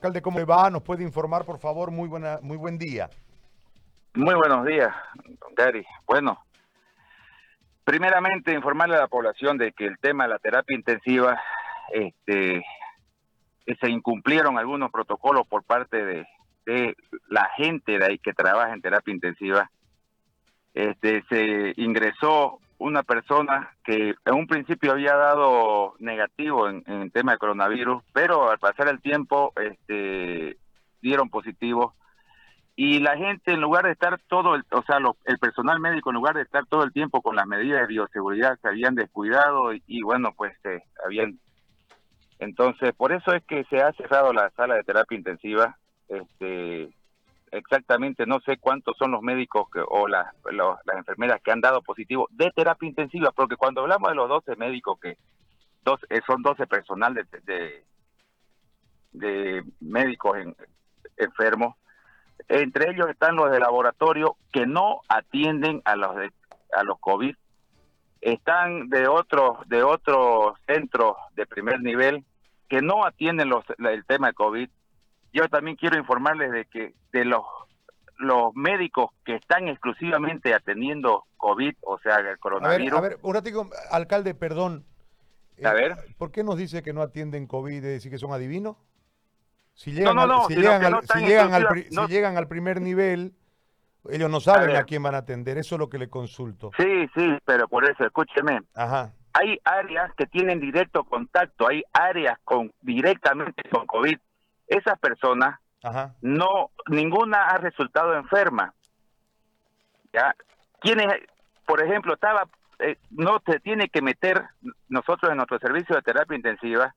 Alcalde, ¿cómo va? ¿Nos puede informar, por favor? Muy, buena, muy buen día. Muy buenos días, don Gary. Bueno, primeramente informarle a la población de que el tema de la terapia intensiva, este, se incumplieron algunos protocolos por parte de, de la gente de ahí que trabaja en terapia intensiva. Este, se ingresó una persona que en un principio había dado negativo en, el tema de coronavirus, pero al pasar el tiempo este, dieron positivo. Y la gente, en lugar de estar todo, el, o sea, el personal médico, en lugar de estar todo el tiempo con las medidas de bioseguridad, se habían descuidado y, bueno, pues eh, habían. Entonces, por eso es que se ha cerrado la sala de terapia intensiva. Este, exactamente no sé cuántos son los médicos que, o las, enfermeras que han dado positivo de terapia intensiva, porque cuando hablamos de los 12 médicos que dos, eh, son 12 personal de, de, médicos enfermos, entre ellos están los de laboratorio que no atienden a los de, a los COVID, están de otros de otros centros de primer nivel que no atienden los, el tema de COVID yo también quiero informarles de que de los los médicos que están exclusivamente atendiendo COVID, o sea, el coronavirus. A ver, a ver un alcalde, perdón. A ver. Eh, ¿Por qué nos dice que no atienden COVID, es decir, que son adivinos? Si llegan, no, no, no, si llegan, al, si llegan, al, si llegan al primer nivel, ellos no saben a, quién van a atender, eso es lo que le consulto. Sí, sí, pero por eso, escúcheme. Ajá. Hay áreas que tienen directo contacto, hay áreas con directamente con COVID esas personas no ninguna ha resultado enferma. Ya quienes por ejemplo estaba eh, no se tiene que meter nosotros en nuestro servicio de terapia intensiva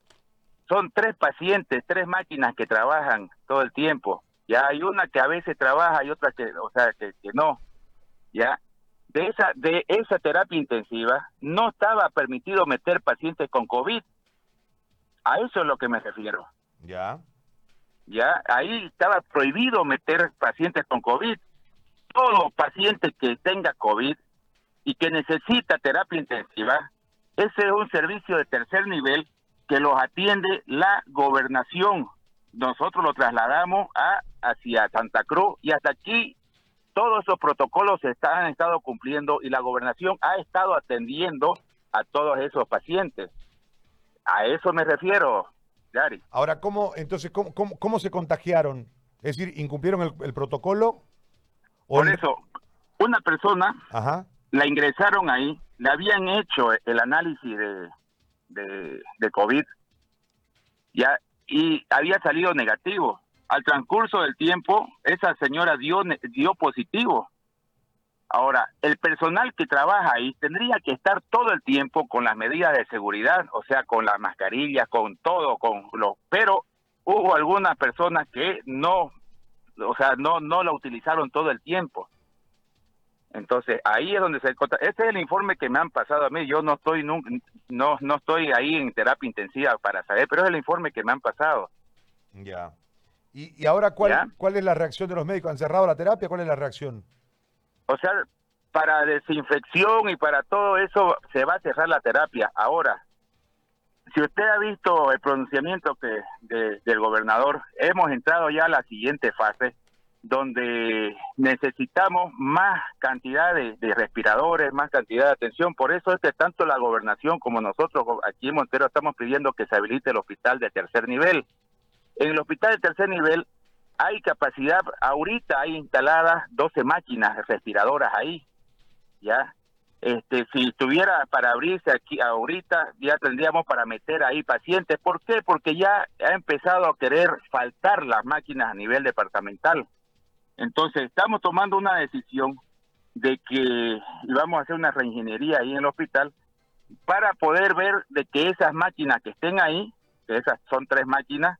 son tres pacientes tres máquinas que trabajan todo el tiempo. Ya hay una que a veces trabaja y otra que o sea que, que no. Ya de esa de esa terapia intensiva no estaba permitido meter pacientes con covid. A eso es lo que me refiero. Ya ya ahí estaba prohibido meter pacientes con COVID. Todo paciente que tenga COVID y que necesita terapia intensiva, ese es un servicio de tercer nivel que los atiende la gobernación. Nosotros lo trasladamos a hacia Santa Cruz y hasta aquí todos esos protocolos se han estado cumpliendo y la gobernación ha estado atendiendo a todos esos pacientes. A eso me refiero, Ahora, ¿cómo, entonces, cómo, cómo, se contagiaron? Es decir, ¿incumplieron el, protocolo? Por eso, una persona la ingresaron ahí, le habían hecho el análisis de, de, COVID ya, y había salido negativo. Al transcurso del tiempo, esa señora dio, dio positivo. Ahora, el personal que trabaja ahí tendría que estar todo el tiempo con las medidas de seguridad, o sea, con las mascarillas, con todo, con los, pero hubo algunas personas que no, o sea, no no la utilizaron todo el tiempo. Entonces, ahí es donde se este es el informe que me han pasado a mí, yo no estoy no no estoy ahí en terapia intensiva para saber, pero es el informe que me han pasado. Ya. Y, y ahora cuál cuál es la reacción de los médicos? ¿Han cerrado la terapia? ¿Cuál es la reacción? O sea, para desinfección y para todo eso se va a cerrar la terapia. Ahora, si usted ha visto el pronunciamiento que del gobernador, hemos entrado ya a la siguiente fase donde necesitamos más cantidad de, respiradores, más cantidad de atención. Por eso es que tanto la gobernación como nosotros aquí en Montero estamos pidiendo que se habilite el hospital de tercer nivel. En el hospital de tercer nivel hay capacidad, ahorita hay instaladas 12 máquinas respiradoras ahí, ya. Este, si estuviera para abrirse aquí ahorita, ya tendríamos para meter ahí pacientes. ¿Por qué? Porque ya ha empezado a querer faltar las máquinas a nivel departamental. Entonces, estamos tomando una decisión de que vamos a hacer una reingeniería ahí en el hospital para poder ver de que esas máquinas que estén ahí, que esas son tres máquinas,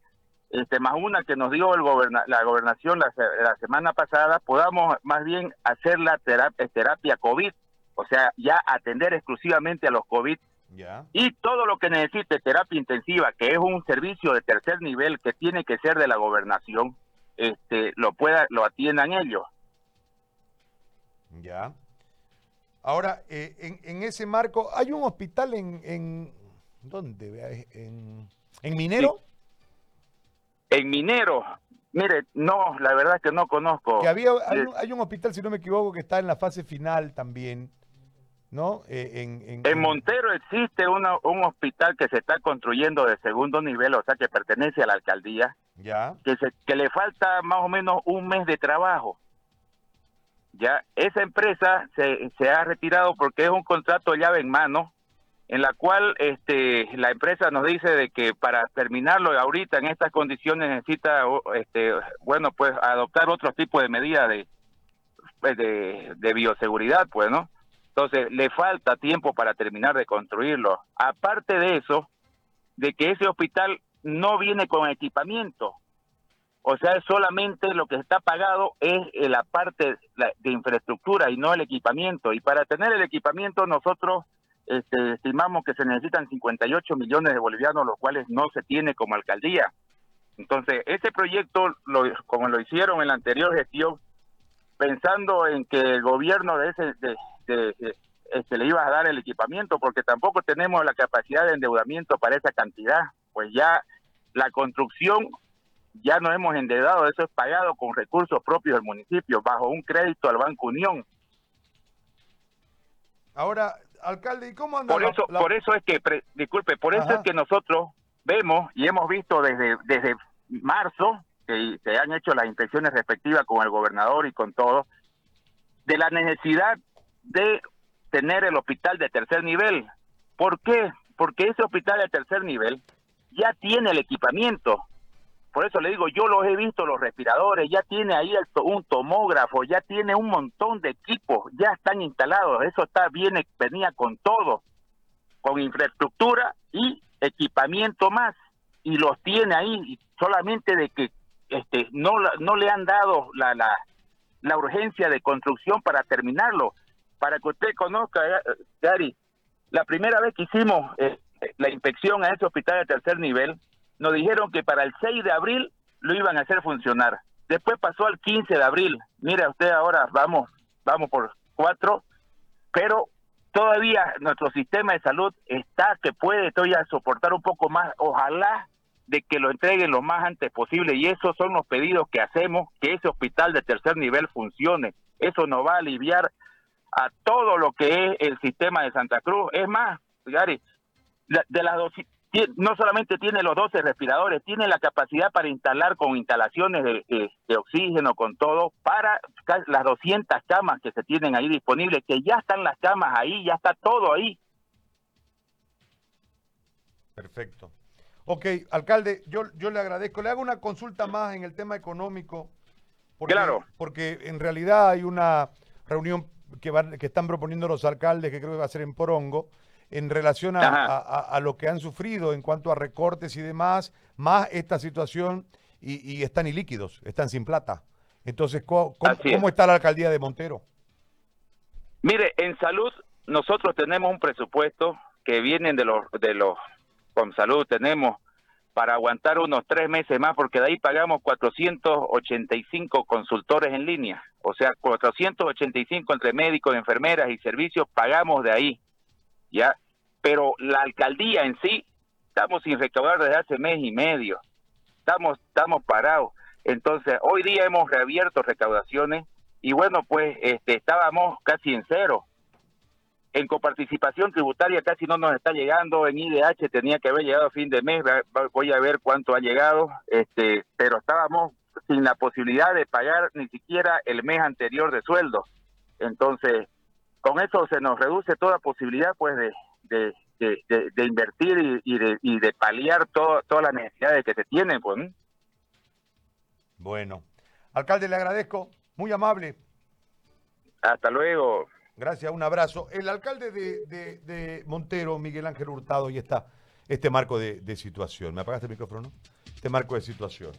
este, más una que nos dio el la gobernación la, semana pasada, podamos más bien hacer la terapia, terapia COVID, o sea, ya atender exclusivamente a los COVID y todo lo que necesite terapia intensiva, que es un servicio de tercer nivel que tiene que ser de la gobernación, este, lo pueda, lo atiendan ellos. Ya. Ahora, eh, en, en, ese marco, hay un hospital en, en ¿dónde? En, en Minero. En Minero, mire, no, la verdad es que no conozco. Que había, hay, un, hospital, si no me equivoco, que está en la fase final también. ¿No? Eh, en, en, Montero existe un hospital que se está construyendo de segundo nivel, o sea, que pertenece a la alcaldía, ya. que, se, que le falta más o menos un mes de trabajo. Ya, esa empresa se, se ha retirado porque es un contrato llave en mano en la cual este, la empresa nos dice de que para terminarlo ahorita en estas condiciones necesita, este, bueno, pues adoptar otro tipo de medida de, pues, de, de bioseguridad, pues, ¿no? Entonces, le falta tiempo para terminar de construirlo. Aparte de eso, de que ese hospital no viene con equipamiento. O sea, solamente lo que está pagado es eh, la parte de infraestructura y no el equipamiento. Y para tener el equipamiento nosotros este, estimamos que se necesitan 58 millones de bolivianos, los cuales no se tiene como alcaldía. Entonces, ese proyecto, lo, como lo hicieron en la anterior gestión, pensando en que el gobierno de ese de, este, le iba a dar el equipamiento, porque tampoco tenemos la capacidad de endeudamiento para esa cantidad, pues ya la construcción ya no hemos endeudado, eso es pagado con recursos propios del municipio, bajo un crédito al Banco Unión. Ahora, alcalde, ¿y cómo anda? Por eso, por eso es que, disculpe, por eso es que nosotros vemos y hemos visto desde, desde marzo que se han hecho las inspecciones respectivas con el gobernador y con todo, de la necesidad de tener el hospital de tercer nivel. ¿Por qué? Porque ese hospital de tercer nivel ya tiene el equipamiento, por eso le digo, yo los he visto, los respiradores, ya tiene ahí un tomógrafo, ya tiene un montón de equipos, ya están instalados, eso está viene, venía con todo, con infraestructura y equipamiento más, y los tiene ahí, solamente de que este no, no le han dado la, la, la urgencia de construcción para terminarlo. Para que usted conozca, eh, Gary, la primera vez que hicimos eh, la inspección a ese hospital de tercer nivel, nos dijeron que para el 6 de abril lo iban a hacer funcionar. Después pasó al 15 de abril. Mira usted ahora, vamos, vamos por cuatro, pero todavía nuestro sistema de salud está que puede todavía soportar un poco más. Ojalá de que lo entreguen lo más antes posible y esos son los pedidos que hacemos, que ese hospital de tercer nivel funcione. Eso nos va a aliviar a todo lo que es el sistema de Santa Cruz. Es más, Gary, de las no solamente tiene los 12 respiradores, tiene la capacidad para instalar con instalaciones de, oxígeno, con todo, para las 200 camas que se tienen ahí disponibles, que ya están las camas ahí, ya está todo ahí. Perfecto. Ok, alcalde, yo, yo le agradezco. Le hago una consulta más en el tema económico. Porque, claro. Porque en realidad hay una reunión que, van, que están proponiendo los alcaldes, que creo que va a ser en Porongo, en relación a, lo que han sufrido en cuanto a recortes y demás, más esta situación y, están ilíquidos, están sin plata. Entonces, ¿cómo, está la alcaldía de Montero? Mire, en salud nosotros tenemos un presupuesto que viene de los, de los, con salud tenemos para aguantar unos tres meses más, porque de ahí pagamos 485 consultores en línea, o sea, 485 entre médicos, enfermeras y servicios, pagamos de ahí, ¿ya? pero la alcaldía en sí estamos sin recaudar desde hace mes y medio. Estamos, estamos parados. Entonces, hoy día hemos reabierto recaudaciones y bueno, pues este, estábamos casi en cero. En coparticipación tributaria casi no nos está llegando, en IDH tenía que haber llegado a fin de mes, voy a ver cuánto ha llegado, este, pero estábamos sin la posibilidad de pagar ni siquiera el mes anterior de sueldo. Entonces, con eso se nos reduce toda posibilidad pues de, de, de, invertir y, de, y de paliar todas las necesidades que se tienen. Pues. Bueno, alcalde, le agradezco, muy amable. Hasta luego. Gracias, un abrazo. El alcalde de, de, Montero, Miguel Ángel Hurtado, y está este marco de, situación. ¿Me apagaste el micrófono? Este marco de situación.